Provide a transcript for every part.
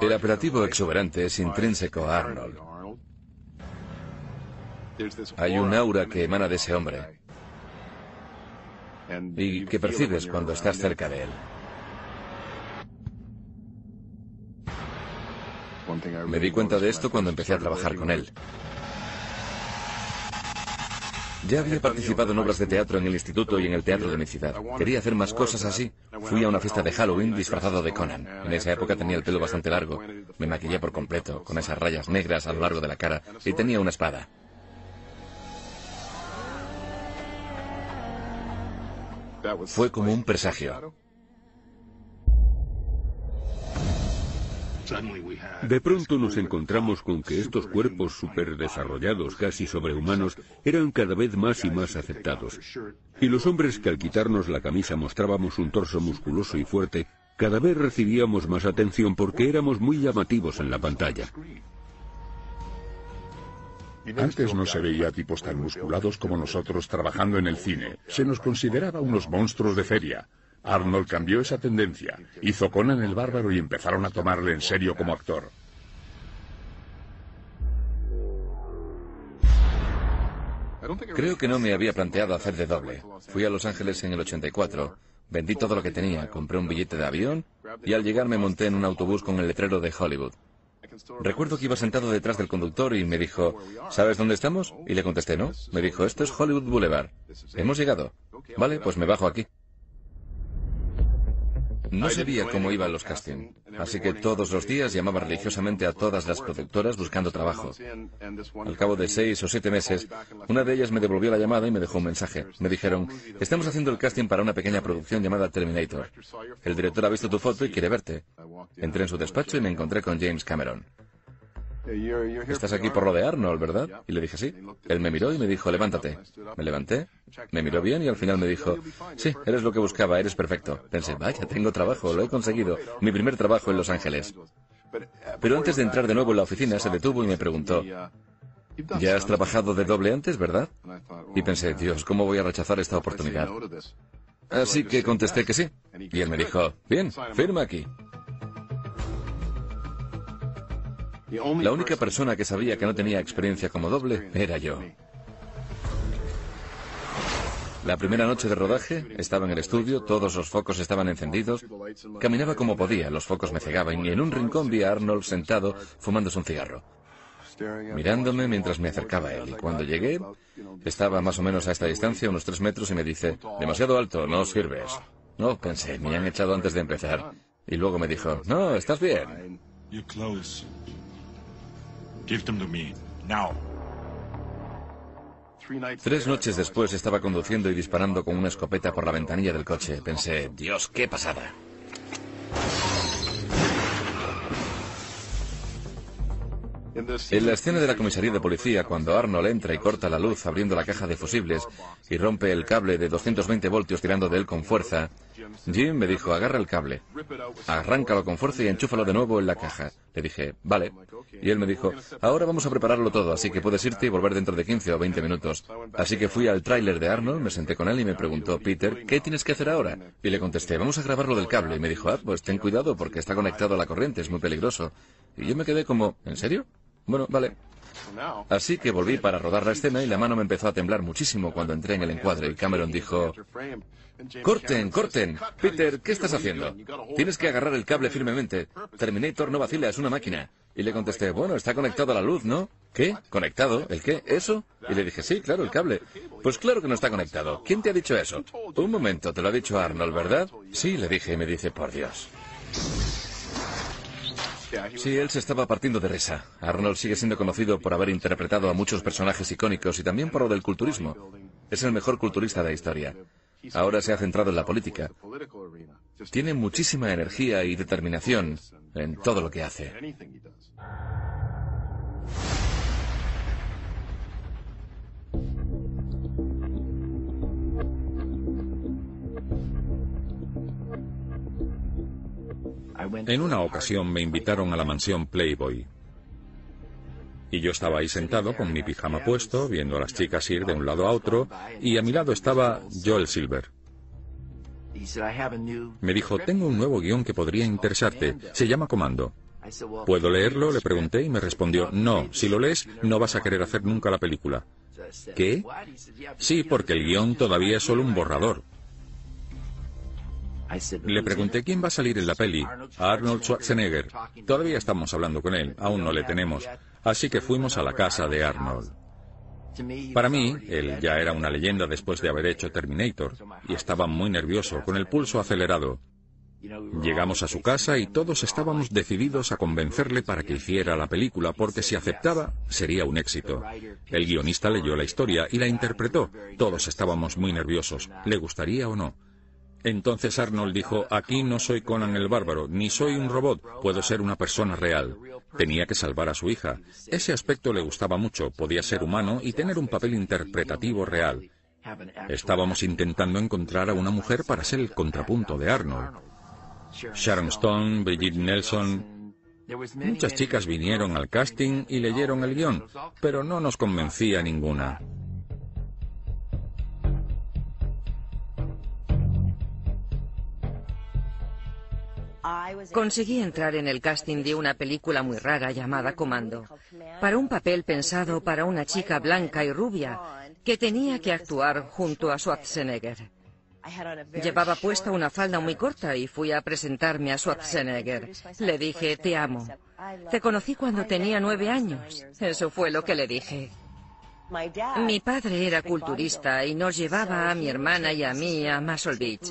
El apelativo exuberante es intrínseco a Arnold. Hay un aura que emana de ese hombre y que percibes cuando estás cerca de él. Me di cuenta de esto cuando empecé a trabajar con él. Ya había participado en obras de teatro en el instituto y en el teatro de mi ciudad. Quería hacer más cosas así. Fui a una fiesta de Halloween disfrazado de Conan. En esa época tenía el pelo bastante largo. Me maquillé por completo, con esas rayas negras a lo largo de la cara, y tenía una espada. Fue como un presagio. De pronto nos encontramos con que estos cuerpos superdesarrollados, casi sobrehumanos, eran cada vez más y más aceptados. Y los hombres que al quitarnos la camisa mostrábamos un torso musculoso y fuerte, cada vez recibíamos más atención porque éramos muy llamativos en la pantalla. Antes no se veía tipos tan musculados como nosotros trabajando en el cine. Se nos consideraba unos monstruos de feria. Arnold cambió esa tendencia. Hizo Conan el Bárbaro y empezaron a tomarle en serio como actor. Creo que no me había planteado hacer de doble. Fui a Los Ángeles en el 84, vendí todo lo que tenía, compré un billete de avión y al llegar me monté en un autobús con el letrero de Hollywood. Recuerdo que iba sentado detrás del conductor y me dijo, ¿sabes dónde estamos? Y le contesté, no. Me dijo, esto es Hollywood Boulevard. Hemos llegado. Vale, pues me bajo aquí. No sabía cómo iban los castings, así que todos los días llamaba religiosamente a todas las productoras buscando trabajo. Al cabo de seis o siete meses, una de ellas me devolvió la llamada y me dejó un mensaje. Me dijeron, estamos haciendo el casting para una pequeña producción llamada Terminator. El director ha visto tu foto y quiere verte. Entré en su despacho y me encontré con James Cameron. Estás aquí por lo de Arnold, ¿verdad? Y le dije sí. Él me miró y me dijo, levántate. Me levanté, me miró bien y al final me dijo, sí, eres lo que buscaba, eres perfecto. Pensé, vaya, tengo trabajo, lo he conseguido. Mi primer trabajo en Los Ángeles. Pero antes de entrar de nuevo en la oficina se detuvo y me preguntó, ya has trabajado de doble antes, ¿verdad? Y pensé, Dios, ¿cómo voy a rechazar esta oportunidad? Así que contesté que sí. Y él me dijo, bien, firma aquí. La única persona que sabía que no tenía experiencia como doble era yo. La primera noche de rodaje estaba en el estudio, todos los focos estaban encendidos. Caminaba como podía, los focos me cegaban y en un rincón vi a Arnold sentado fumándose un cigarro, mirándome mientras me acercaba a él. Y cuando llegué, estaba más o menos a esta distancia, unos tres metros, y me dice, demasiado alto, no sirves. No, pensé, me han echado antes de empezar. Y luego me dijo, no, estás bien. Tres noches después estaba conduciendo y disparando con una escopeta por la ventanilla del coche. Pensé, Dios, qué pasada. En la escena de la comisaría de policía, cuando Arnold entra y corta la luz abriendo la caja de fusibles y rompe el cable de 220 voltios tirando de él con fuerza, Jim me dijo, agarra el cable, arráncalo con fuerza y enchúfalo de nuevo en la caja. Le dije, vale. Y él me dijo, ahora vamos a prepararlo todo, así que puedes irte y volver dentro de 15 o 20 minutos. Así que fui al tráiler de Arnold, me senté con él y me preguntó, Peter, ¿qué tienes que hacer ahora? Y le contesté, vamos a grabar lo del cable. Y me dijo, ah, pues ten cuidado porque está conectado a la corriente, es muy peligroso. Y yo me quedé como, ¿en serio? Bueno, vale. Así que volví para rodar la escena y la mano me empezó a temblar muchísimo cuando entré en el encuadre y Cameron dijo, Corten, corten. Peter, ¿qué estás haciendo? Tienes que agarrar el cable firmemente. Terminator no vacila, es una máquina. Y le contesté, bueno, está conectado a la luz, ¿no? ¿Qué? ¿Conectado? ¿El qué? ¿Eso? Y le dije, sí, claro, el cable. Pues claro que no está conectado. ¿Quién te ha dicho eso? Un momento, te lo ha dicho Arnold, ¿verdad? Sí, le dije y me dice, por Dios. Sí, él se estaba partiendo de risa. Arnold sigue siendo conocido por haber interpretado a muchos personajes icónicos y también por lo del culturismo. Es el mejor culturista de la historia. Ahora se ha centrado en la política. Tiene muchísima energía y determinación en todo lo que hace. En una ocasión me invitaron a la mansión Playboy. Y yo estaba ahí sentado con mi pijama puesto, viendo a las chicas ir de un lado a otro, y a mi lado estaba Joel Silver. Me dijo, tengo un nuevo guion que podría interesarte. Se llama Comando. ¿Puedo leerlo? Le pregunté y me respondió, no, si lo lees no vas a querer hacer nunca la película. ¿Qué? Sí, porque el guion todavía es solo un borrador. Le pregunté quién va a salir en la peli. Arnold Schwarzenegger. Todavía estamos hablando con él, aún no le tenemos. Así que fuimos a la casa de Arnold. Para mí, él ya era una leyenda después de haber hecho Terminator, y estaba muy nervioso, con el pulso acelerado. Llegamos a su casa y todos estábamos decididos a convencerle para que hiciera la película, porque si aceptaba, sería un éxito. El guionista leyó la historia y la interpretó. Todos estábamos muy nerviosos. ¿Le gustaría o no? Entonces Arnold dijo, aquí no soy Conan el bárbaro, ni soy un robot, puedo ser una persona real. Tenía que salvar a su hija. Ese aspecto le gustaba mucho, podía ser humano y tener un papel interpretativo real. Estábamos intentando encontrar a una mujer para ser el contrapunto de Arnold. Sharon Stone, Brigitte Nelson. Muchas chicas vinieron al casting y leyeron el guion, pero no nos convencía ninguna. Conseguí entrar en el casting de una película muy rara llamada Comando, para un papel pensado para una chica blanca y rubia que tenía que actuar junto a Schwarzenegger. Llevaba puesta una falda muy corta y fui a presentarme a Schwarzenegger. Le dije, te amo. Te conocí cuando tenía nueve años. Eso fue lo que le dije. Mi padre era culturista y nos llevaba a mi hermana y a mí a Muscle Beach.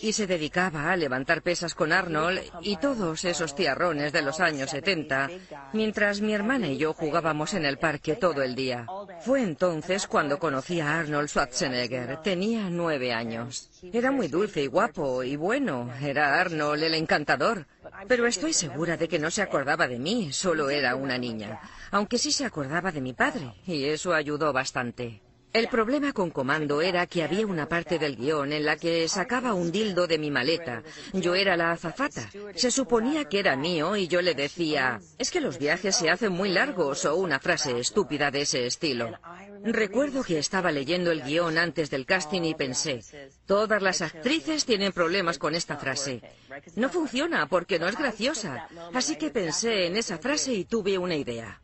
Y se dedicaba a levantar pesas con Arnold y todos esos tiarrones de los años 70, mientras mi hermana y yo jugábamos en el parque todo el día. Fue entonces cuando conocí a Arnold Schwarzenegger. Tenía nueve años. Era muy dulce y guapo y bueno. Era Arnold el encantador. Pero estoy segura de que no se acordaba de mí, solo era una niña. Aunque sí se acordaba de mi padre, y eso ayudó bastante. El problema con Comando era que había una parte del guion en la que sacaba un dildo de mi maleta. Yo era la azafata. Se suponía que era mío y yo le decía, es que los viajes se hacen muy largos o una frase estúpida de ese estilo. Recuerdo que estaba leyendo el guion antes del casting y pensé, todas las actrices tienen problemas con esta frase. No funciona porque no es graciosa. Así que pensé en esa frase y tuve una idea.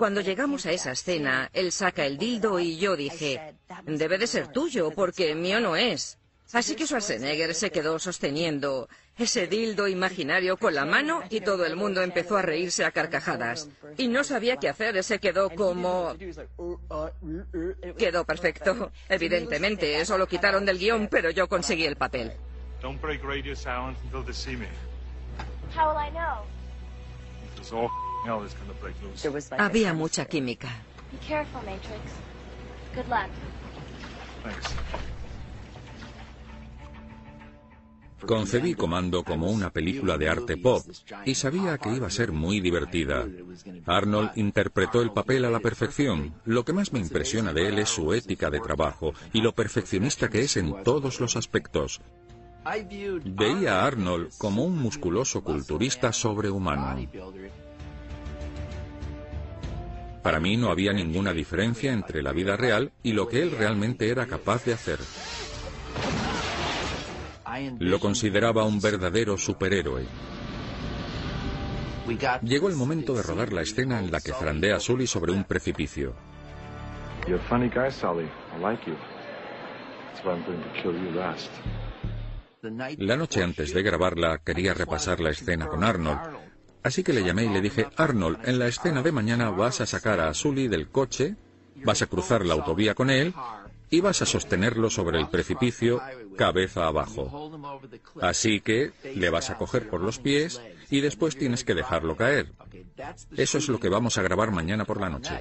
Cuando llegamos a esa escena, él saca el dildo y yo dije, debe de ser tuyo, porque mío no es. Así que Schwarzenegger se quedó sosteniendo ese dildo imaginario con la mano y todo el mundo empezó a reírse a carcajadas. Y no sabía qué hacer, se quedó como... Quedó perfecto. Evidentemente, eso lo quitaron del guion, pero yo conseguí el papel. Había mucha química. Concebí Comando como una película de arte pop y sabía que iba a ser muy divertida. Arnold interpretó el papel a la perfección. Lo que más me impresiona de él es su ética de trabajo y lo perfeccionista que es en todos los aspectos. Veía a Arnold como un musculoso culturista sobrehumano. Para mí no había ninguna diferencia entre la vida real y lo que él realmente era capaz de hacer. Lo consideraba un verdadero superhéroe. Llegó el momento de rodar la escena en la que zarandea a Sully sobre un precipicio. La noche antes de grabarla quería repasar la escena con Arnold, así que le llamé y le dije, Arnold, en la escena de mañana vas a sacar a Sully del coche, vas a cruzar la autovía con él y vas a sostenerlo sobre el precipicio cabeza abajo. Así que le vas a coger por los pies y después tienes que dejarlo caer. Eso es lo que vamos a grabar mañana por la noche.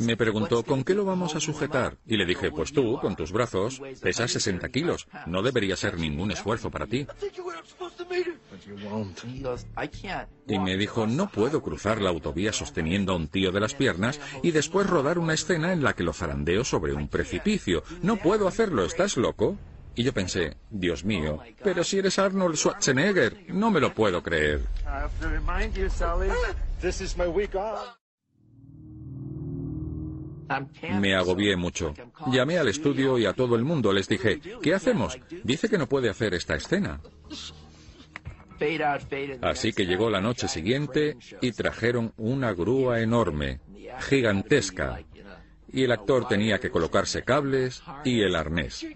Me preguntó, ¿con qué lo vamos a sujetar? Y le dije, pues tú, con tus brazos, pesas 60 kilos. No debería ser ningún esfuerzo para ti. Y me dijo, no puedo cruzar la autovía sosteniendo a un tío de las piernas y después rodar una escena en la que lo zarandeo sobre un precipicio. No puedo hacerlo, ¿estás loco? Y yo pensé, Dios mío, pero si eres Arnold Schwarzenegger, no me lo puedo creer. Me agobié mucho. Llamé al estudio y a todo el mundo les dije, ¿qué hacemos? Dice que no puede hacer esta escena. Así que llegó la noche siguiente y trajeron una grúa enorme, gigantesca, y el actor tenía que colocarse cables y el arnés.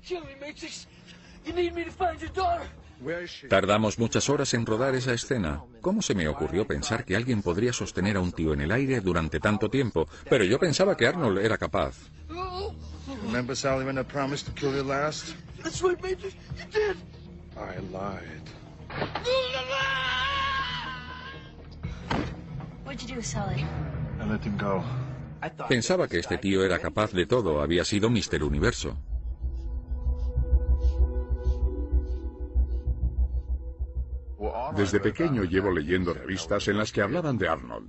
Tardamos muchas horas en rodar esa escena. ¿Cómo se me ocurrió pensar que alguien podría sostener a un tío en el aire durante tanto tiempo? Pero yo pensaba que Arnold era capaz. Pensaba que este tío era capaz de todo, había sido Mister Universo. Desde pequeño llevo leyendo revistas en las que hablaban de Arnold.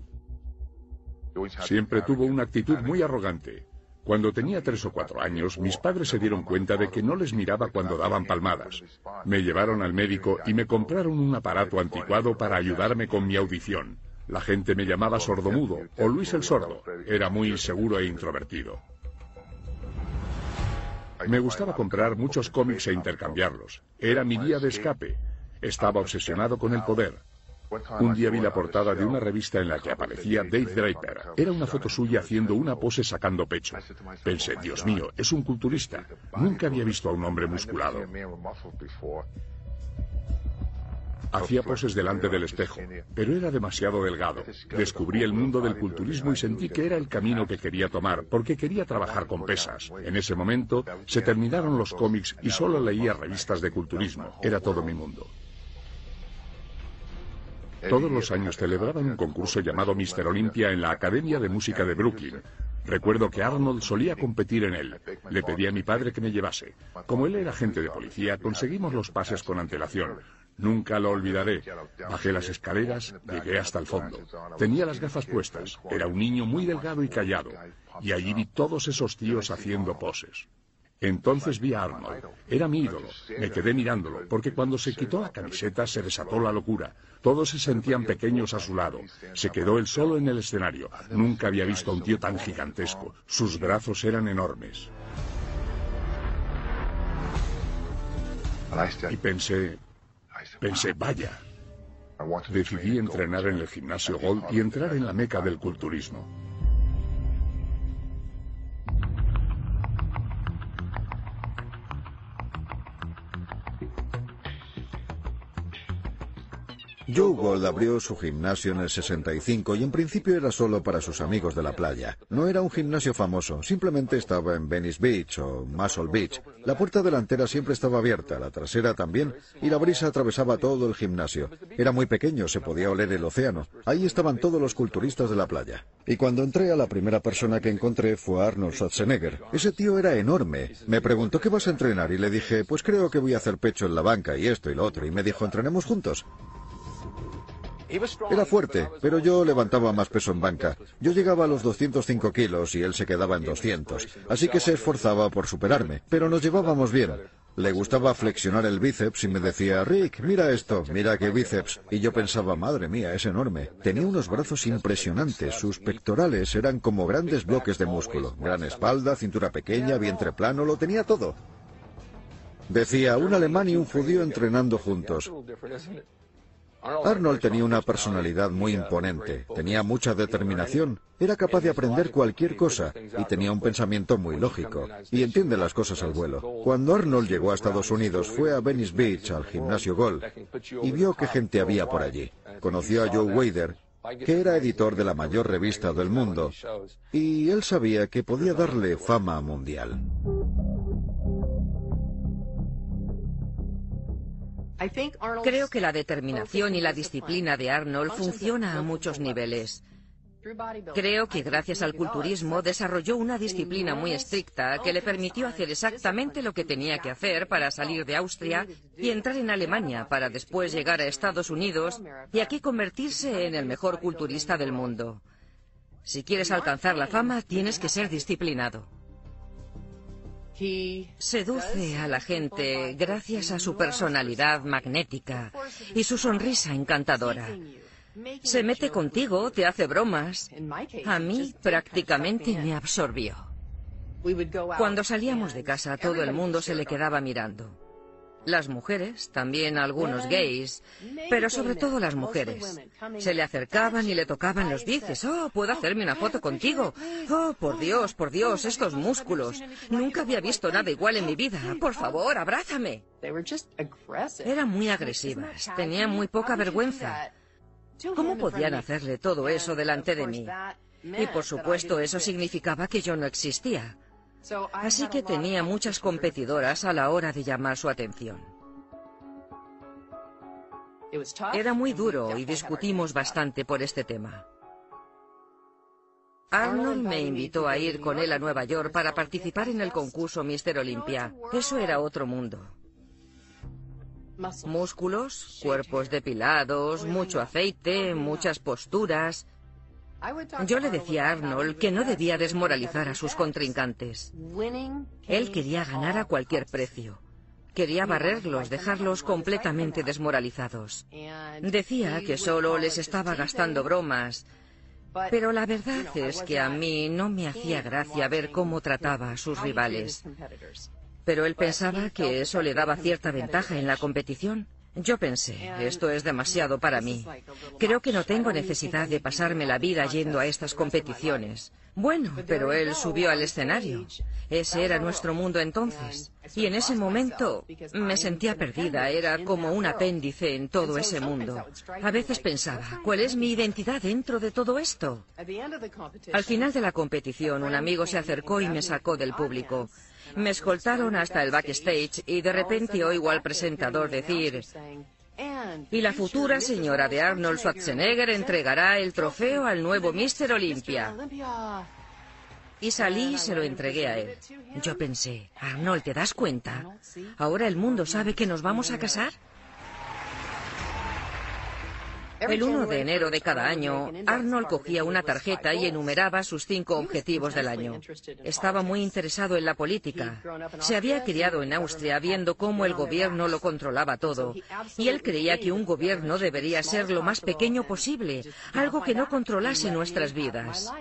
Siempre tuvo una actitud muy arrogante. Cuando tenía tres o cuatro años, mis padres se dieron cuenta de que no les miraba cuando daban palmadas. Me llevaron al médico y me compraron un aparato anticuado para ayudarme con mi audición. La gente me llamaba sordomudo o Luis el Sordo. Era muy inseguro e introvertido. Me gustaba comprar muchos cómics e intercambiarlos. Era mi día de escape. Estaba obsesionado con el poder. Un día vi la portada de una revista en la que aparecía Dave Draper. Era una foto suya haciendo una pose sacando pecho. Pensé, Dios mío, es un culturista. Nunca había visto a un hombre musculado. Hacía poses delante del espejo, pero era demasiado delgado. Descubrí el mundo del culturismo y sentí que era el camino que quería tomar, porque quería trabajar con pesas. En ese momento se terminaron los cómics y solo leía revistas de culturismo. Era todo mi mundo. Todos los años celebraban un concurso llamado Mister Olympia en la Academia de Música de Brooklyn. Recuerdo que Arnold solía competir en él. Le pedí a mi padre que me llevase. Como él era agente de policía, conseguimos los pases con antelación. Nunca lo olvidaré. Bajé las escaleras, llegué hasta el fondo. Tenía las gafas puestas. Era un niño muy delgado y callado. Y allí vi todos esos tíos haciendo poses. Entonces vi a Arnold. Era mi ídolo. Me quedé mirándolo, porque cuando se quitó la camiseta se desató la locura. Todos se sentían pequeños a su lado. Se quedó él solo en el escenario. Nunca había visto un tío tan gigantesco. Sus brazos eran enormes. Y pensé, pensé, vaya. Decidí entrenar en el gimnasio Gold y entrar en la meca del culturismo. Joe Gold abrió su gimnasio en el 65 y en principio era solo para sus amigos de la playa. No era un gimnasio famoso, simplemente estaba en Venice Beach o Muscle Beach. La puerta delantera siempre estaba abierta, la trasera también, y la brisa atravesaba todo el gimnasio. Era muy pequeño, se podía oler el océano. Ahí estaban todos los culturistas de la playa. Y cuando entré a la primera persona que encontré fue Arnold Schwarzenegger. Ese tío era enorme. Me preguntó qué vas a entrenar y le dije, pues creo que voy a hacer pecho en la banca y esto y lo otro. Y me dijo, entrenemos juntos. Era fuerte, pero yo levantaba más peso en banca. Yo llegaba a los 205 kilos y él se quedaba en 200, así que se esforzaba por superarme, pero nos llevábamos bien. Le gustaba flexionar el bíceps y me decía, Rick, mira esto, mira qué bíceps. Y yo pensaba, madre mía, es enorme. Tenía unos brazos impresionantes, sus pectorales eran como grandes bloques de músculo. Gran espalda, cintura pequeña, vientre plano, lo tenía todo. Decía, un alemán y un judío entrenando juntos. Arnold tenía una personalidad muy imponente, tenía mucha determinación, era capaz de aprender cualquier cosa y tenía un pensamiento muy lógico y entiende las cosas al vuelo. Cuando Arnold llegó a Estados Unidos fue a Venice Beach, al gimnasio Gold, y vio qué gente había por allí. Conoció a Joe Wader, que era editor de la mayor revista del mundo, y él sabía que podía darle fama mundial. Creo que la determinación y la disciplina de Arnold funciona a muchos niveles. Creo que gracias al culturismo desarrolló una disciplina muy estricta que le permitió hacer exactamente lo que tenía que hacer para salir de Austria y entrar en Alemania para después llegar a Estados Unidos y aquí convertirse en el mejor culturista del mundo. Si quieres alcanzar la fama, tienes que ser disciplinado. Seduce a la gente gracias a su personalidad magnética y su sonrisa encantadora. Se mete contigo, te hace bromas. A mí prácticamente me absorbió. Cuando salíamos de casa todo el mundo se le quedaba mirando. Las mujeres, también algunos gays, pero sobre todo las mujeres. Se le acercaban y le tocaban los bíceps. Oh, puedo hacerme una foto contigo. Oh, por Dios, por Dios, estos músculos. Nunca había visto nada igual en mi vida. Por favor, abrázame. Eran muy agresivas, tenían muy poca vergüenza. ¿Cómo podían hacerle todo eso delante de mí? Y por supuesto eso significaba que yo no existía. Así que tenía muchas competidoras a la hora de llamar su atención. Era muy duro y discutimos bastante por este tema. Arnold me invitó a ir con él a Nueva York para participar en el concurso Mister Olympia. Eso era otro mundo. Músculos, cuerpos depilados, mucho aceite, muchas posturas. Yo le decía a Arnold que no debía desmoralizar a sus contrincantes. Él quería ganar a cualquier precio. Quería barrerlos, dejarlos completamente desmoralizados. Decía que solo les estaba gastando bromas, pero la verdad es que a mí no me hacía gracia ver cómo trataba a sus rivales. Pero él pensaba que eso le daba cierta ventaja en la competición. Yo pensé, esto es demasiado para mí. Creo que no tengo necesidad de pasarme la vida yendo a estas competiciones. Bueno, pero él subió al escenario. Ese era nuestro mundo entonces. Y en ese momento me sentía perdida, era como un apéndice en todo ese mundo. A veces pensaba, ¿cuál es mi identidad dentro de todo esto? Al final de la competición, un amigo se acercó y me sacó del público. Me escoltaron hasta el backstage y de repente oigo al presentador decir, y la futura señora de Arnold Schwarzenegger entregará el trofeo al nuevo Mister Olympia. Y salí y se lo entregué a él. Yo pensé, Arnold, ¿te das cuenta? Ahora el mundo sabe que nos vamos a casar. El 1 de enero de cada año, Arnold cogía una tarjeta y enumeraba sus cinco objetivos del año. Estaba muy interesado en la política. Se había criado en Austria viendo cómo el gobierno lo controlaba todo, y él creía que un gobierno debería ser lo más pequeño posible, algo que no controlase nuestras vidas.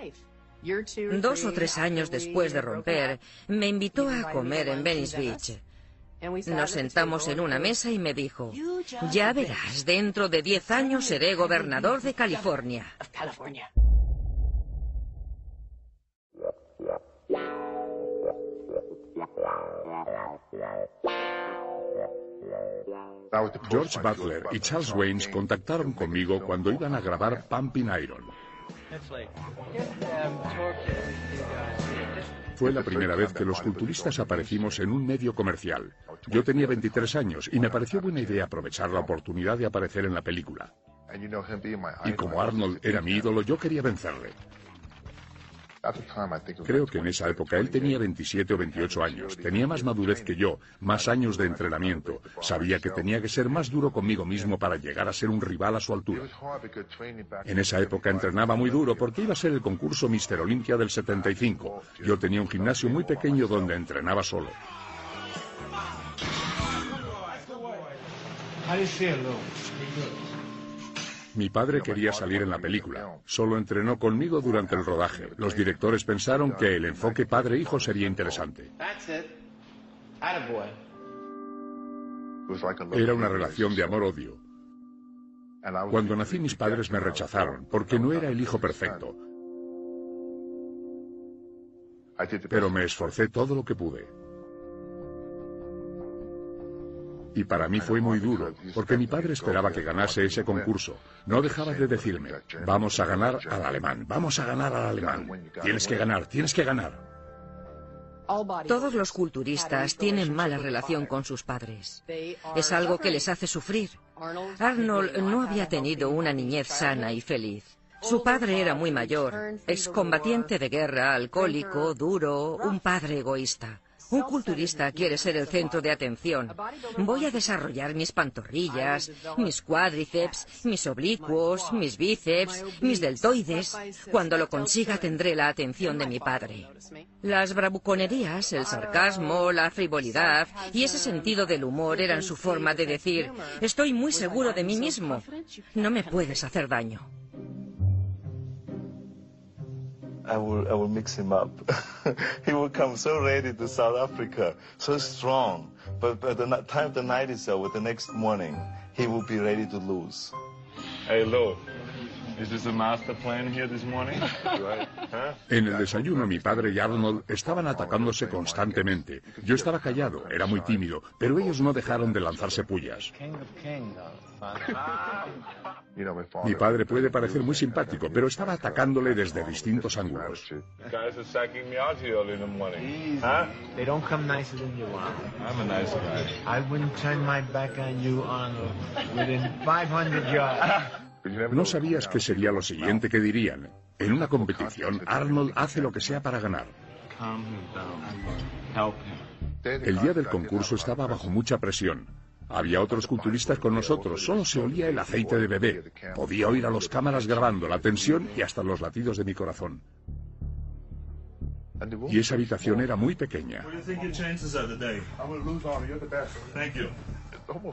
Dos o tres años después de romper, me invitó a comer en Venice Beach. Nos sentamos en una mesa y me dijo, ya verás, dentro de diez años seré gobernador de California. George Butler y Charles Waynes contactaron conmigo cuando iban a grabar Pumping Iron. Fue la primera vez que los culturistas aparecimos en un medio comercial. Yo tenía 23 años y me pareció buena idea aprovechar la oportunidad de aparecer en la película. Y como Arnold era mi ídolo, yo quería vencerle. Creo que en esa época él tenía 27 o 28 años, tenía más madurez que yo, más años de entrenamiento, sabía que tenía que ser más duro conmigo mismo para llegar a ser un rival a su altura. En esa época entrenaba muy duro porque iba a ser el concurso Mister Olympia del 75. Yo tenía un gimnasio muy pequeño donde entrenaba solo. Mi padre quería salir en la película. Solo entrenó conmigo durante el rodaje. Los directores pensaron que el enfoque padre-hijo sería interesante. Era una relación de amor-odio. Cuando nací mis padres me rechazaron porque no era el hijo perfecto. Pero me esforcé todo lo que pude. Y para mí fue muy duro, porque mi padre esperaba que ganase ese concurso. No dejaba de decirme, vamos a ganar al alemán, vamos a ganar al alemán. Tienes que ganar, tienes que ganar. Todos los culturistas tienen mala relación con sus padres. Es algo que les hace sufrir. Arnold no había tenido una niñez sana y feliz. Su padre era muy mayor, excombatiente de guerra, alcohólico, duro, un padre egoísta. Un culturista quiere ser el centro de atención. Voy a desarrollar mis pantorrillas, mis cuádriceps, mis oblicuos, mis bíceps, mis deltoides. Cuando lo consiga tendré la atención de mi padre. Las bravuconerías, el sarcasmo, la frivolidad y ese sentido del humor eran su forma de decir, estoy muy seguro de mí mismo. No me puedes hacer daño. I will, I will mix him up. he will come so ready to South Africa, so strong. But by the time the night is over, the next morning, he will be ready to lose. Hey, Lou, is this a master plan here this morning? right? huh? En el desayuno mi padre y Arnold estaban atacándose constantemente. Yo estaba callado, era muy tímido, pero ellos no dejaron de lanzarse pullas. Mi padre puede parecer muy simpático, pero estaba atacándole desde distintos ángulos. Guys are sucking me out here early in the morning. Huh? They don't come nicer than you are. I'm a nice guy. I wouldn't turn my back on you, Arnold, within 500 yards. No sabías qué sería lo siguiente que dirían. En una competición, Arnold hace lo que sea para ganar. El día del concurso estaba bajo mucha presión. Había otros culturistas con nosotros, solo se olía el aceite de bebé. Podía oír a los cámaras grabando la tensión y hasta los latidos de mi corazón. Y esa habitación era muy pequeña.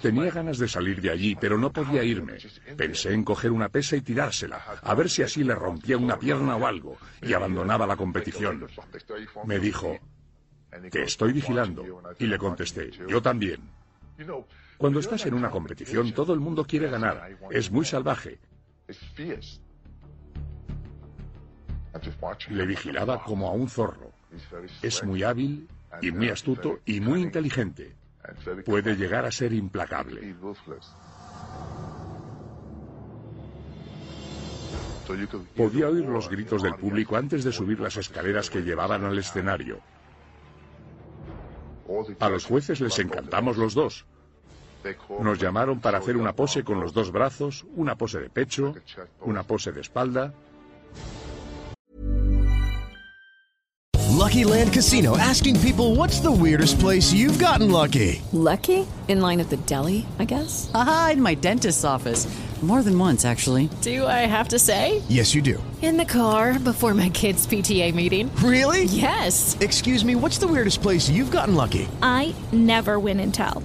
Tenía ganas de salir de allí, pero no podía irme. Pensé en coger una pesa y tirársela, a ver si así le rompía una pierna o algo, y abandonaba la competición. Me dijo, que estoy vigilando, y le contesté, yo también. Cuando estás en una competición, todo el mundo quiere ganar. Es muy salvaje. Le vigilaba como a un zorro. Es muy hábil y muy astuto y muy inteligente. Puede llegar a ser implacable. Podía oír los gritos del público antes de subir las escaleras que llevaban al escenario. A los jueces les encantamos los dos. Nos llamaron para hacer una pose con los dos brazos, una pose de pecho, una pose de espalda. Lucky Land Casino asking people what's the weirdest place you've gotten lucky? Lucky? In line at the deli, I guess? Aha, in my dentist's office. More than once, actually. Do I have to say? Yes, you do. In the car before my kids' PTA meeting. Really? Yes. Excuse me, what's the weirdest place you've gotten lucky? I never win and tell.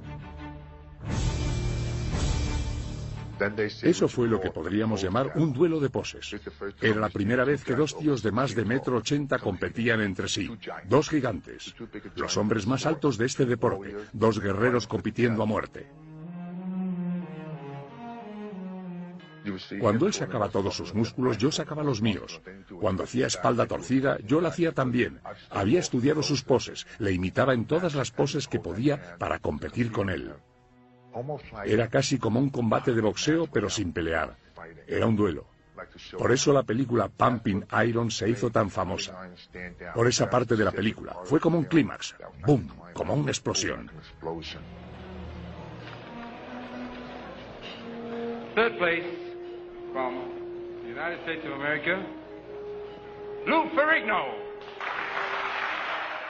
Eso fue lo que podríamos llamar un duelo de poses. Era la primera vez que dos tíos de más de metro ochenta competían entre sí. Dos gigantes. Los hombres más altos de este deporte. Dos guerreros compitiendo a muerte. Cuando él sacaba todos sus músculos, yo sacaba los míos. Cuando hacía espalda torcida, yo la hacía también. Había estudiado sus poses, le imitaba en todas las poses que podía para competir con él. Era casi como un combate de boxeo, pero sin pelear. Era un duelo. Por eso la película Pumping Iron se hizo tan famosa. Por esa parte de la película. Fue como un clímax. ¡Bum! Como una explosión. Third place from the United States of America, Lou Ferrigno.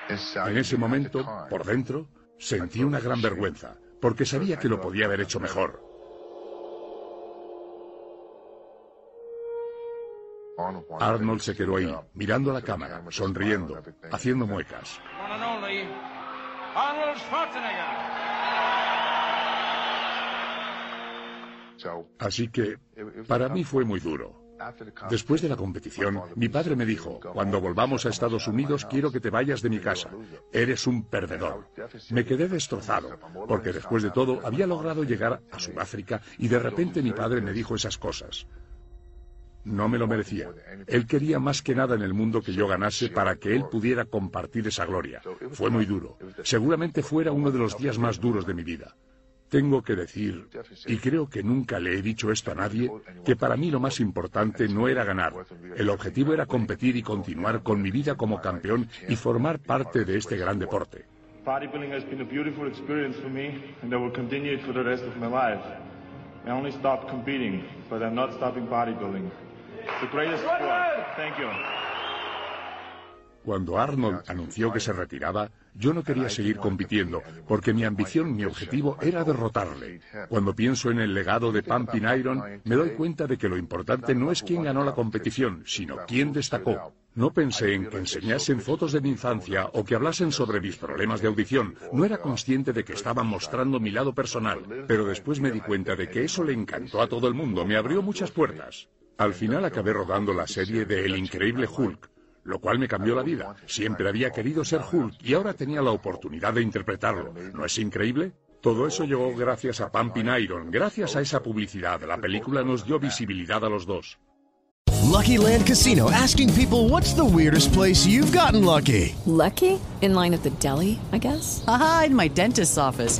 En ese momento, por dentro, sentí una gran vergüenza, porque sabía que lo podía haber hecho mejor. Arnold se quedó ahí, mirando a la cámara, sonriendo, haciendo muecas. Así que, para mí fue muy duro. Después de la competición, mi padre me dijo, cuando volvamos a Estados Unidos quiero que te vayas de mi casa. Eres un perdedor. Me quedé destrozado, porque después de todo había logrado llegar a Sudáfrica y de repente mi padre me dijo esas cosas. No me lo merecía. Él quería más que nada en el mundo que yo ganase para que él pudiera compartir esa gloria. Fue muy duro. Seguramente fuera uno de los días más duros de mi vida. Tengo que decir, y creo que nunca le he dicho esto a nadie, que para mí lo más importante no era ganar. El objetivo era competir y continuar con mi vida como campeón y formar parte de este gran deporte. Bodybuilding has been a beautiful experience for me, and I will continue it for the rest of my life. I only stopped competing, but I'm not stopping bodybuilding. It's the greatest sport. Thank you. Cuando Arnold anunció que se retiraba, yo no quería seguir compitiendo, porque mi ambición, mi objetivo era derrotarle. Cuando pienso en el legado de Pumping Iron, me doy cuenta de que lo importante no es quién ganó la competición, sino quién destacó. No pensé en que enseñasen fotos de mi infancia o que hablasen sobre mis problemas de audición. No era consciente de que estaban mostrando mi lado personal, pero después me di cuenta de que eso le encantó a todo el mundo, me abrió muchas puertas. Al final acabé rodando la serie de El Increíble Hulk, lo cual me cambió la vida. Siempre había querido ser Hulk y ahora tenía la oportunidad de interpretarlo. ¿No es increíble? Todo eso llegó gracias a Pumping Iron, gracias a esa publicidad. La película nos dio visibilidad a los dos. Lucky Land Casino asking people what's the weirdest place you've gotten lucky? Lucky? In line at the deli, I guess? Aha, in my dentist's office.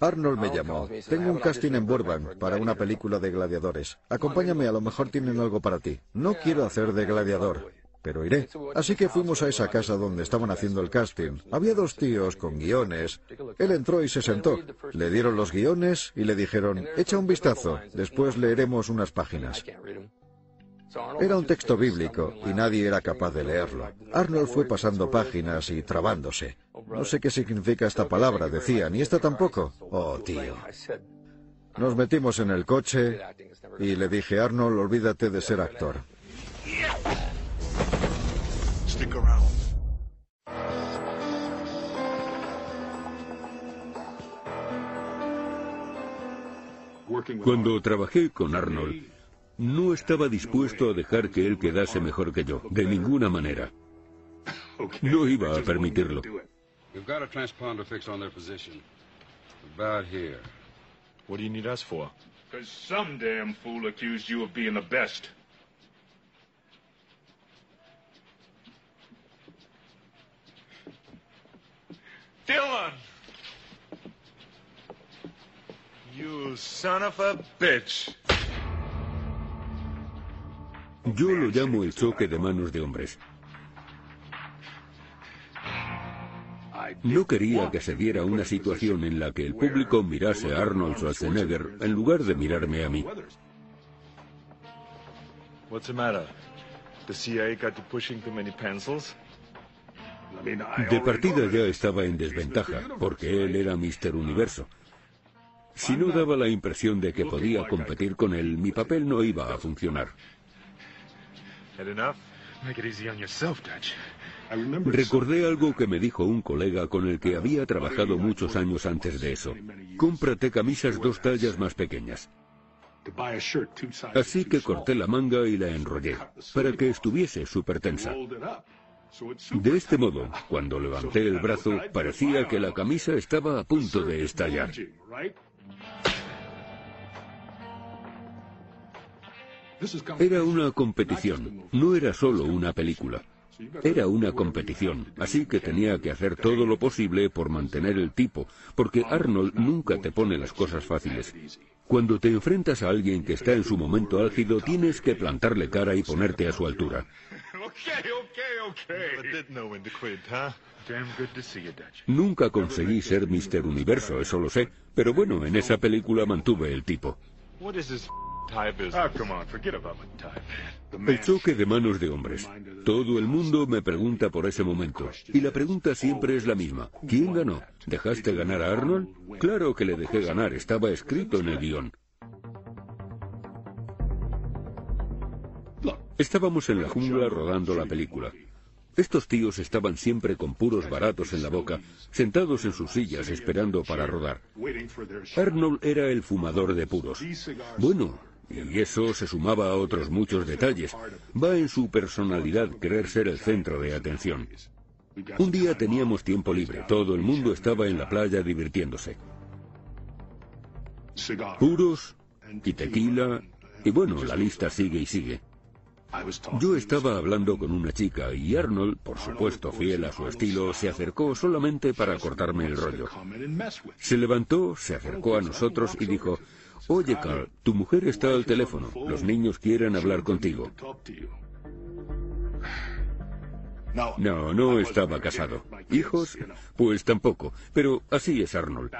Arnold me llamó. Tengo un casting en Burbank para una película de gladiadores. Acompáñame, a lo mejor tienen algo para ti. No quiero hacer de gladiador, pero iré. Así que fuimos a esa casa donde estaban haciendo el casting. Había dos tíos con guiones. Él entró y se sentó. Le dieron los guiones y le dijeron, echa un vistazo, después leeremos unas páginas. Era un texto bíblico y nadie era capaz de leerlo. Arnold fue pasando páginas y trabándose. No sé qué significa esta palabra, decía, ni esta tampoco. Oh, tío. Nos metimos en el coche y le dije, Arnold, olvídate de ser actor. Cuando trabajé con Arnold, no estaba dispuesto a dejar que él quedase mejor que yo, de ninguna manera. No iba a permitirlo. We've got a transponder fixed on their position. About here. What do you need us for? Because some damn fool accused you of being the best. Dylan! You son of a bitch. Yo lo llamo el choque de manos de hombres. No quería que se diera una situación en la que el público mirase a Arnold Schwarzenegger en lugar de mirarme a mí. De partida ya estaba en desventaja, porque él era Mr. Universo. Si no daba la impresión de que podía competir con él, mi papel no iba a funcionar. Recordé algo que me dijo un colega con el que había trabajado muchos años antes de eso. Cómprate camisas dos tallas más pequeñas. Así que corté la manga y la enrollé, para que estuviese súper tensa. De este modo, cuando levanté el brazo, parecía que la camisa estaba a punto de estallar. Era una competición, no era solo una película. Era una competición, así que tenía que hacer todo lo posible por mantener el tipo, porque Arnold nunca te pone las cosas fáciles. Cuando te enfrentas a alguien que está en su momento álgido, tienes que plantarle cara y ponerte a su altura. Nunca conseguí ser Mr. Universo, eso lo sé, pero bueno, en esa película mantuve el tipo. El choque de manos de hombres. Todo el mundo me pregunta por ese momento. Y la pregunta siempre es la misma. ¿Quién ganó? ¿Dejaste ganar a Arnold? Claro que le dejé ganar, estaba escrito en el guion. Estábamos en la jungla rodando la película. Estos tíos estaban siempre con puros baratos en la boca, sentados en sus sillas esperando para rodar. Arnold era el fumador de puros. Bueno, y eso se sumaba a otros muchos detalles. Va en su personalidad querer ser el centro de atención. Un día teníamos tiempo libre, todo el mundo estaba en la playa divirtiéndose. Puros y tequila, y bueno, la lista sigue y sigue. Yo estaba hablando con una chica y Arnold, por supuesto fiel a su estilo, se acercó solamente para cortarme el rollo. Se levantó, se acercó a nosotros y dijo, Oye, Carl, tu mujer está al teléfono. Los niños quieren hablar contigo. No, no estaba casado. ¿Hijos? Pues tampoco. Pero así es Arnold.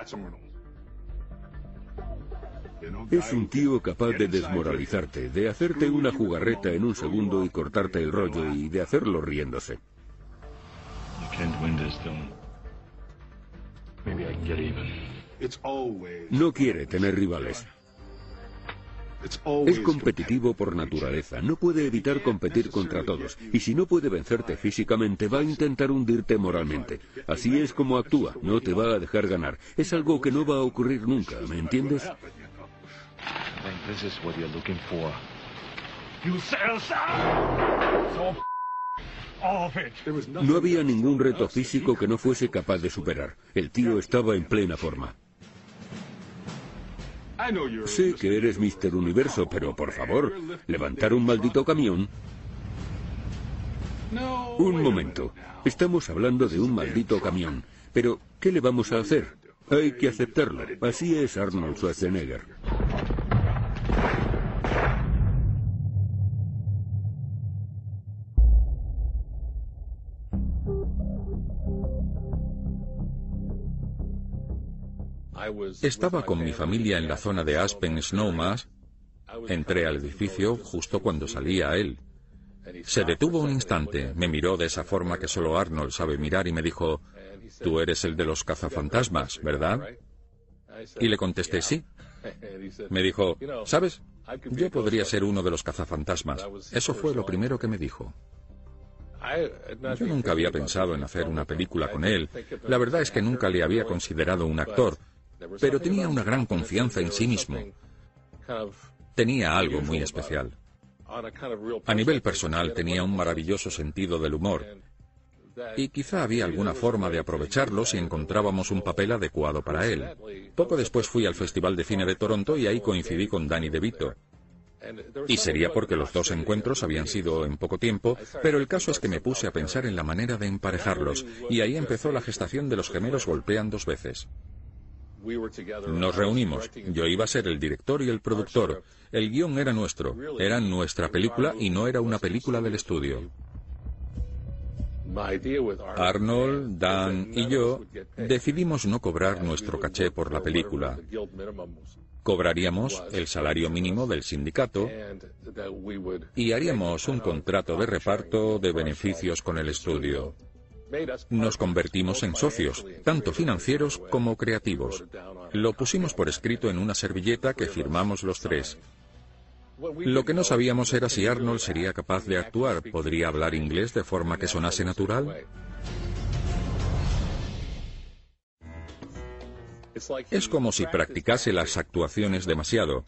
Es un tío capaz de desmoralizarte, de hacerte una jugarreta en un segundo y cortarte el rollo y de hacerlo riéndose. No quiere tener rivales. Es competitivo por naturaleza, no puede evitar competir contra todos, y si no puede vencerte físicamente, va a intentar hundirte moralmente. Así es como actúa, no te va a dejar ganar. Es algo que no va a ocurrir nunca, ¿me entiendes? No había ningún reto físico que no fuese capaz de superar. El tío estaba en plena forma. Sé que eres Mr. Universo, pero por favor, levantar un maldito camión. Un momento. Estamos hablando de un maldito camión. Pero, ¿qué le vamos a hacer? Hay que aceptarlo. Así es Arnold Schwarzenegger. Estaba con mi familia en la zona de Aspen Snowmass Entré al edificio justo cuando salía él. Se detuvo un instante, me miró de esa forma que solo Arnold sabe mirar y me dijo, Tú eres el de los cazafantasmas, ¿verdad? Y le contesté sí. Me dijo, ¿sabes? Yo podría ser uno de los cazafantasmas. Eso fue lo primero que me dijo. Yo nunca había pensado en hacer una película con él. La verdad es que nunca le había considerado un actor, pero tenía una gran confianza en sí mismo. Tenía algo muy especial. A nivel personal tenía un maravilloso sentido del humor y quizá había alguna forma de aprovecharlo si encontrábamos un papel adecuado para él. Poco después fui al Festival de Cine de Toronto y ahí coincidí con Danny DeVito. Y sería porque los dos encuentros habían sido en poco tiempo, pero el caso es que me puse a pensar en la manera de emparejarlos, y ahí empezó la gestación de los gemelos golpean dos veces. Nos reunimos. Yo iba a ser el director y el productor. El guion era nuestro. Era nuestra película y no era una película del estudio. Arnold, Dan y yo decidimos no cobrar nuestro caché por la película. Cobraríamos el salario mínimo del sindicato y haríamos un contrato de reparto de beneficios con el estudio. Nos convertimos en socios, tanto financieros como creativos. Lo pusimos por escrito en una servilleta que firmamos los tres. Lo que no sabíamos era si Arnold sería capaz de actuar. ¿Podría hablar inglés de forma que sonase natural? Es como si practicase las actuaciones demasiado.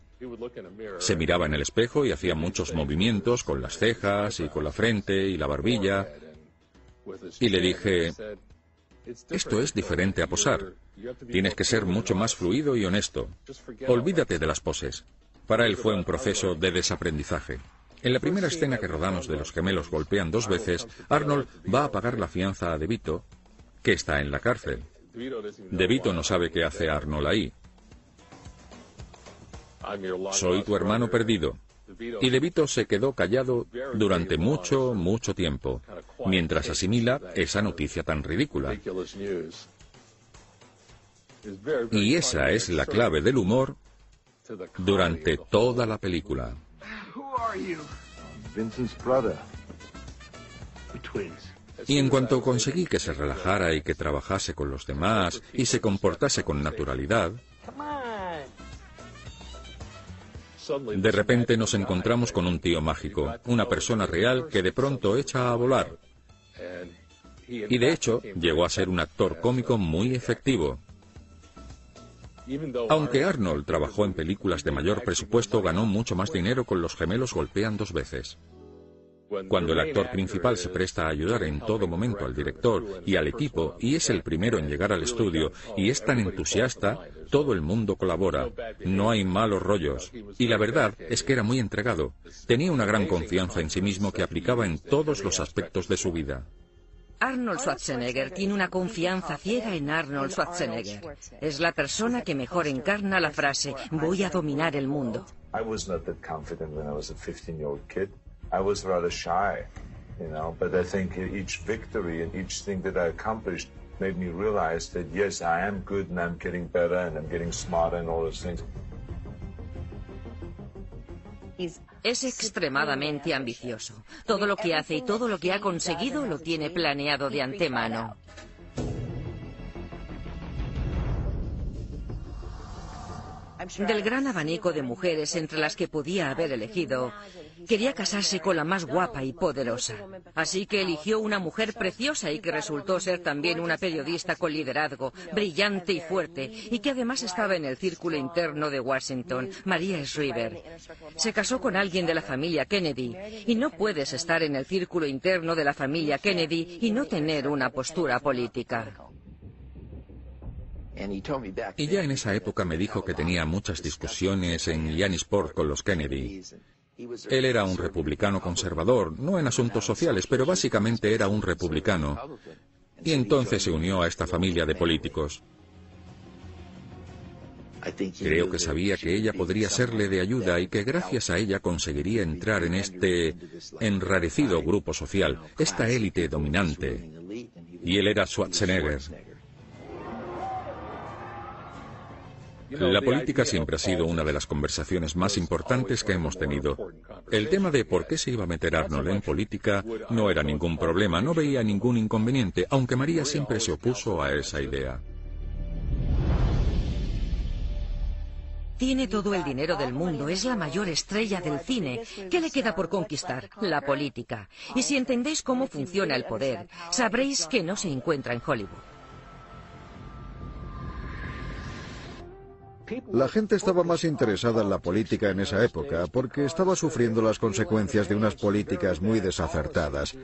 Se miraba en el espejo y hacía muchos movimientos con las cejas y con la frente y la barbilla. Y le dije, esto es diferente a posar. Tienes que ser mucho más fluido y honesto. Olvídate de las poses. Para él fue un proceso de desaprendizaje. En la primera escena que rodamos de los gemelos golpean dos veces, Arnold va a pagar la fianza a DeVito, que está en la cárcel. DeVito no sabe qué hace Arnold ahí. Soy tu hermano perdido. Y DeVito se quedó callado durante mucho, mucho tiempo, mientras asimila esa noticia tan ridícula. Y esa es la clave del humor durante toda la película. Y en cuanto conseguí que se relajara y que trabajase con los demás y se comportase con naturalidad, de repente nos encontramos con un tío mágico, una persona real que de pronto echa a volar. Y de hecho, llegó a ser un actor cómico muy efectivo. Aunque Arnold trabajó en películas de mayor presupuesto, ganó mucho más dinero con Los gemelos golpean dos veces. Cuando el actor principal se presta a ayudar en todo momento al director y al equipo y es el primero en llegar al estudio y es tan entusiasta, todo el mundo colabora. No hay malos rollos. Y la verdad es que era muy entregado. Tenía una gran confianza en sí mismo que aplicaba en todos los aspectos de su vida. Arnold Schwarzenegger tiene una confianza ciega en Arnold Schwarzenegger. Es la persona que mejor encarna la frase voy a dominar el mundo. I was not that confident when I was a 15-year-old kid. I was rather shy, you know, but I think each victory and each thing that I accomplished made me realize that yes, I am good and I'm getting better and I'm getting smarter and all those things. Es extremadamente ambicioso. Todo lo que hace y todo lo que ha conseguido lo tiene planeado de antemano. Del gran abanico de mujeres entre las que podía haber elegido, quería casarse con la más guapa y poderosa. Así que eligió una mujer preciosa y que resultó ser también una periodista con liderazgo, brillante y fuerte, y que además estaba en el círculo interno de Washington, María Shriver. Se casó con alguien de la familia Kennedy, y no puedes estar en el círculo interno de la familia Kennedy y no tener una postura política. Y ya en esa época me dijo que tenía muchas discusiones en Yannisport con los Kennedy. Él era un republicano conservador, no en asuntos sociales, pero básicamente era un republicano. Y entonces se unió a esta familia de políticos. Creo que sabía que ella podría serle de ayuda y que gracias a ella conseguiría entrar en este enrarecido grupo social, esta élite dominante. Y él era Schwarzenegger. La política siempre ha sido una de las conversaciones más importantes que hemos tenido. El tema de por qué se iba a meter Arnold en política no era ningún problema, no veía ningún inconveniente, aunque María siempre se opuso a esa idea. Tiene todo el dinero del mundo, es la mayor estrella del cine. ¿Qué le queda por conquistar? La política. Y si entendéis cómo funciona el poder, sabréis que no se encuentra en Hollywood. La gente estaba más interesada en la política en esa época porque estaba sufriendo las consecuencias de unas políticas muy desacertadas.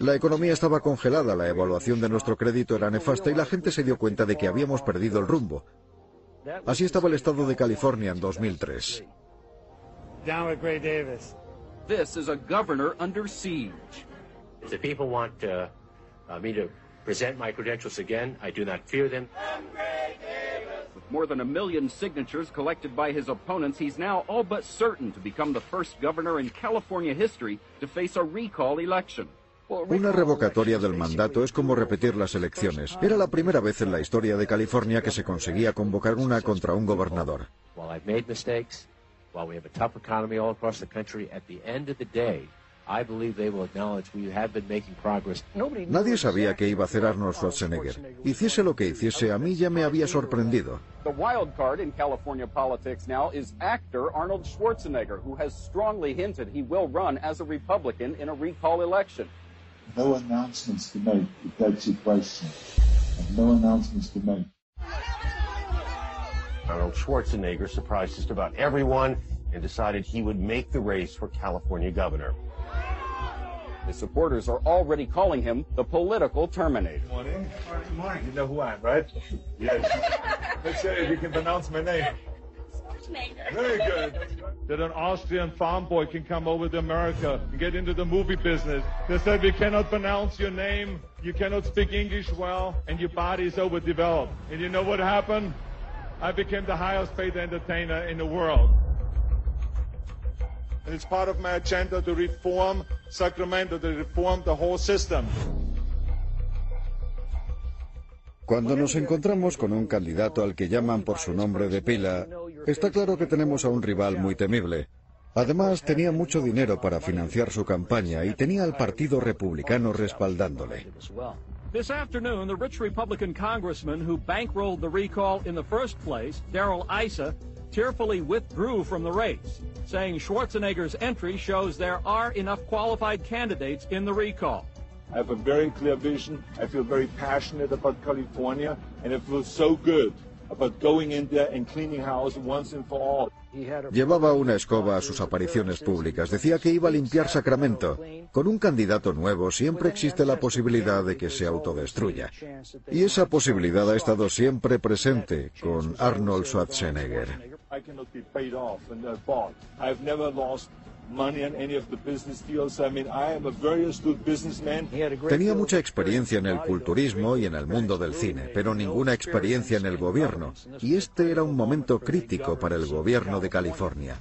La economía estaba congelada, la evaluación de nuestro crédito era nefasta y la gente se dio cuenta de que habíamos perdido el rumbo. Así estaba el estado de California en 2003. Down Gray Davis. This is a governor under siege. If the people want uh, uh, me to present my credentials again, I do not fear them. With more than a million signatures collected by his opponents, he's now all but certain to become the first governor in California history to face a recall election. Una revocatoria del mandato es como repetir las elecciones. Era la primera vez en la historia de California que se conseguía convocar una contra un gobernador. While I've made mistakes, while we have a tough economy all across the country, at the end of The wild card in California politics now is actor Arnold Schwarzenegger, who has strongly hinted he will run as a Republican in a recall election no announcements to make. It begs your question. And no announcements to make. Arnold Schwarzenegger surprised just about everyone and decided he would make the race for California governor. His supporters are already calling him the political Terminator. Good morning. Good morning. You know who I am, right? Yes. Let's see if you can pronounce my name. Very good. That an Austrian farm boy can come over to America and get into the movie business. They said we cannot pronounce your name, you cannot speak English well, and your body is overdeveloped. And you know what happened? I became the highest paid entertainer in the world. And it's part of my agenda to reform Sacramento, to reform the whole system. Cuando nos encontramos con un candidato al que llaman por su nombre de pila, está claro que tenemos a un rival muy temible. Además, tenía mucho dinero para financiar su campaña y tenía al Partido Republicano respaldándole. This afternoon, the rich Republican congressman who bankrolled the recall in the first place, Daryl Issa, tearfully withdrew from the race, saying Schwarzenegger's entry shows there are enough qualified candidates in the recall. I have a very clear vision. I feel very passionate about California, and it feels so good about going in there and cleaning house once and for all. Llevaba una escoba a sus apariciones públicas. Decía que iba a limpiar Sacramento. Con un candidato nuevo siempre existe la posibilidad de que se autodestruya. Y esa posibilidad ha estado siempre presente con Arnold Schwarzenegger. Tenía mucha experiencia en el culturismo y en el mundo del cine, pero ninguna experiencia en el gobierno. Y este era un momento crítico para el gobierno de California.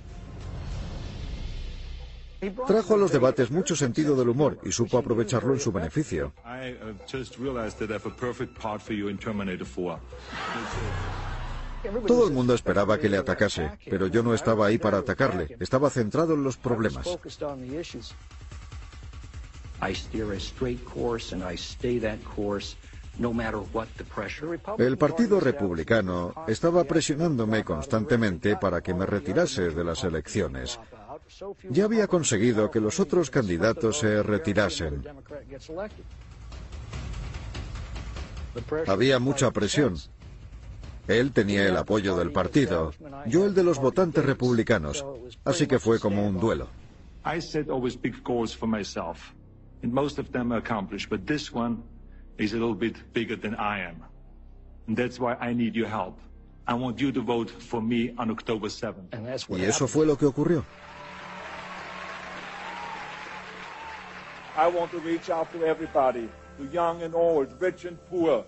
Trajo a los debates mucho sentido del humor y supo aprovecharlo en su beneficio. Todo el mundo esperaba que le atacase, pero yo no estaba ahí para atacarle, estaba centrado en los problemas. El Partido Republicano estaba presionándome constantemente para que me retirase de las elecciones. Ya había conseguido que los otros candidatos se retirasen. Había mucha presión. Él tenía el apoyo del partido, yo el de los votantes republicanos, así que fue como un duelo. I set always big goals for myself, and most of them are accomplished, but this one is a little bit bigger than I am. And that's why I need your help. I want you to vote for me on October 7th. Y eso fue lo que ocurrió. I want to reach out to everybody, to young and old, rich and poor,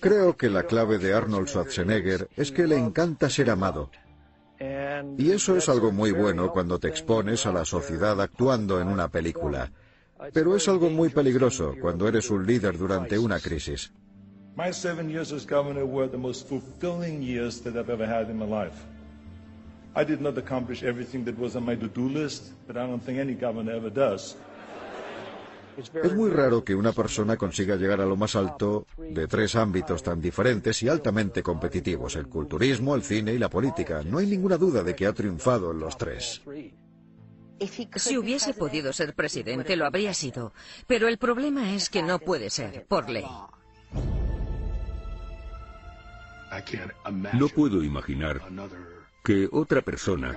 Creo que la clave de Arnold Schwarzenegger es que le encanta ser amado. Y eso es algo muy bueno cuando te expones a la sociedad actuando en una película. Pero es algo muy peligroso cuando eres un líder durante una crisis. My seven years as governor were the most fulfilling years that I've ever had in my life. I did not accomplish everything that was on my to-do list, but I don't think any governor ever does. Es muy raro que una persona consiga llegar a lo más alto de tres ámbitos tan diferentes y altamente competitivos, el culturismo, el cine y la política. No hay ninguna duda de que ha triunfado en los tres. Si hubiese podido ser presidente, lo habría sido. Pero el problema es que no puede ser, por ley. No puedo imaginar que otra persona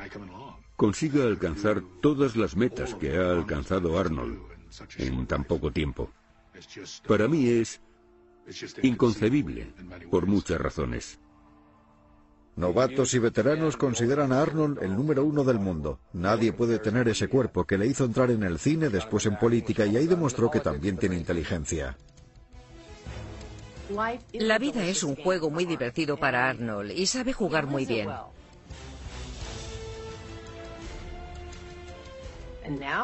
consiga alcanzar todas las metas que ha alcanzado Arnold en tan poco tiempo. Para mí es inconcebible por muchas razones. Novatos y veteranos consideran a Arnold el número uno del mundo. Nadie puede tener ese cuerpo que le hizo entrar en el cine, después en política y ahí demostró que también tiene inteligencia. La vida es un juego muy divertido para Arnold y sabe jugar muy bien.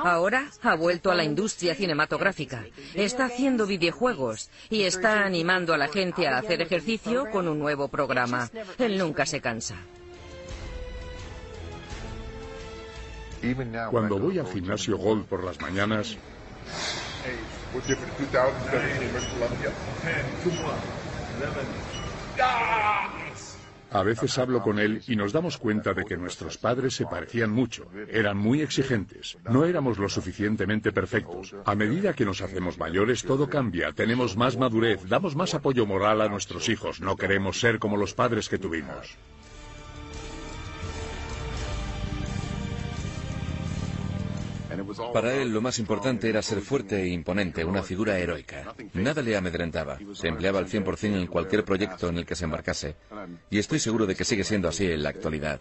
Ahora ha vuelto a la industria cinematográfica. Está haciendo videojuegos y está animando a la gente a hacer ejercicio con un nuevo programa. Él nunca se cansa. Cuando voy al gimnasio Gold por las mañanas, a veces hablo con él y nos damos cuenta de que nuestros padres se parecían mucho. Eran muy exigentes. No éramos lo suficientemente perfectos. A medida que nos hacemos mayores, todo cambia. Tenemos más madurez, damos más apoyo moral a nuestros hijos. No queremos ser como los padres que tuvimos. Para él lo más importante era ser fuerte e imponente, una figura heroica. Nada le amedrentaba. Se empleaba al 100% en cualquier proyecto en el que se embarcase. Y estoy seguro de que sigue siendo así en la actualidad.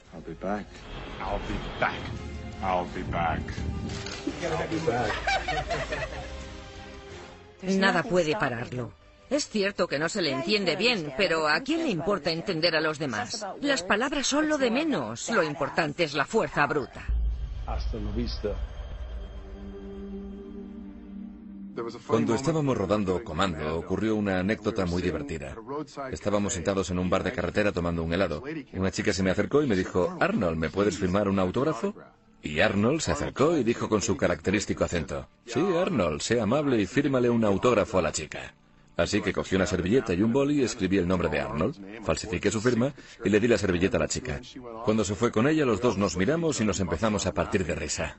Nada puede pararlo. Es cierto que no se le entiende bien, pero ¿a quién le importa entender a los demás? Las palabras son lo de menos. Lo importante es la fuerza bruta. Cuando estábamos rodando Comando, ocurrió una anécdota muy divertida. Estábamos sentados en un bar de carretera tomando un helado. Una chica se me acercó y me dijo, Arnold, ¿me puedes firmar un autógrafo? Y Arnold se acercó y dijo con su característico acento, Sí, Arnold, sea amable y fírmale un autógrafo a la chica. Así que cogí una servilleta y un boli y escribí el nombre de Arnold, falsifiqué su firma y le di la servilleta a la chica. Cuando se fue con ella, los dos nos miramos y nos empezamos a partir de risa.